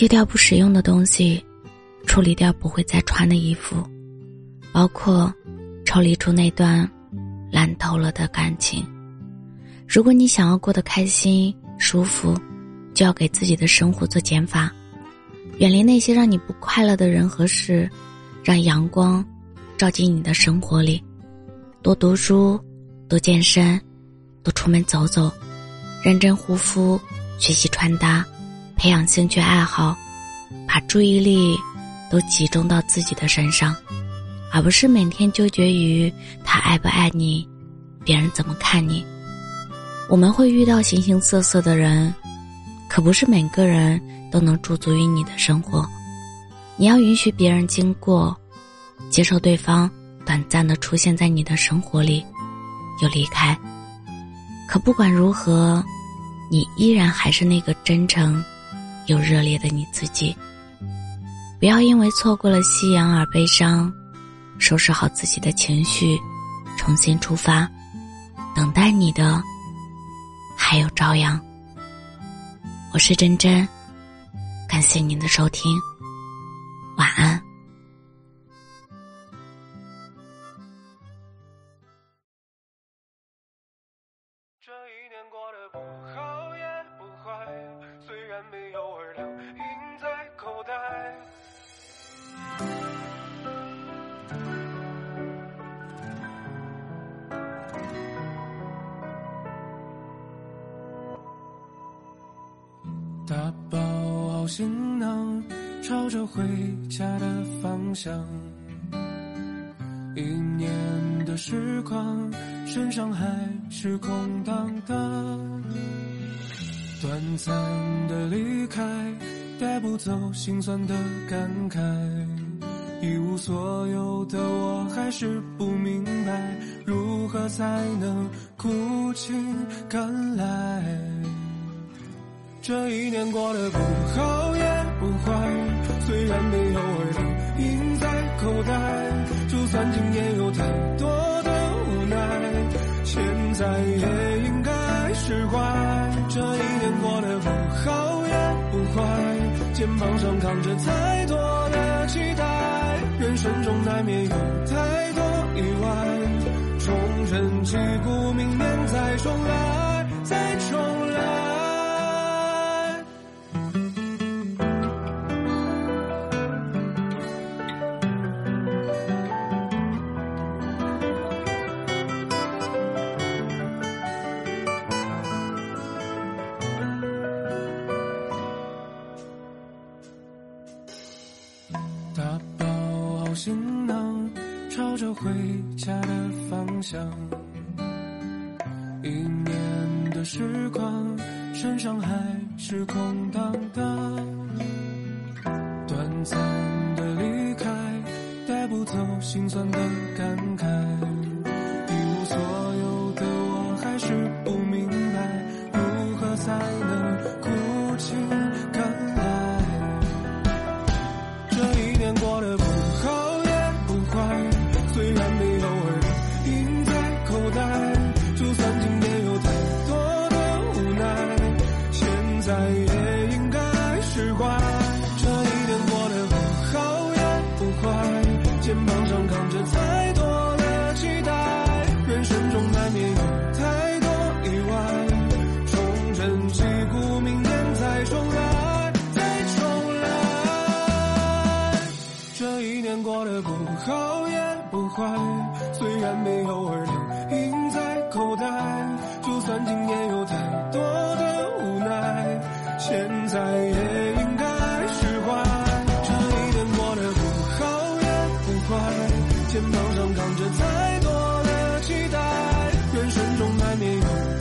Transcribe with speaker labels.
Speaker 1: 丢掉不实用的东西，处理掉不会再穿的衣服，包括抽离出那段烂透了的感情。如果你想要过得开心、舒服，就要给自己的生活做减法，远离那些让你不快乐的人和事，让阳光照进你的生活里。多读书，多健身，多出门走走，认真护肤，学习穿搭，培养兴趣爱好，把注意力都集中到自己的身上，而不是每天纠结于他爱不爱你，别人怎么看你。我们会遇到形形色色的人，可不是每个人都能驻足于你的生活。你要允许别人经过，接受对方。短暂的出现在你的生活里，又离开。可不管如何，你依然还是那个真诚又热烈的你自己。不要因为错过了夕阳而悲伤，收拾好自己的情绪，重新出发。等待你的还有朝阳。我是真真，感谢您的收听，晚安。
Speaker 2: 这一年过得不好打包好行囊，朝着回家的方向。一年的时光，身上还是空荡荡。短暂的离开，带不走心酸的感慨。一无所有的我，还是不明白，如何才能苦尽甘来。这一年过得不好也不坏，虽然没有儿女印在口袋，就算今夜有太多的无奈，现在也应该释怀。这一年过得不好也不坏，肩膀上扛着太多的期待，人生中难免有太多意外，重整旗鼓，明年再重来，行囊，朝着回家的方向。一年的时光，身上还是空荡荡。短暂的离开，带不走心酸的感慨。只怪这一年过得不好也不坏肩膀上扛着太多的期待人生中难免有太多意外重整旗鼓明天再重来再重来这一年过得不好也不坏虽然没肩膀上扛着太多的期待，人生中难免有。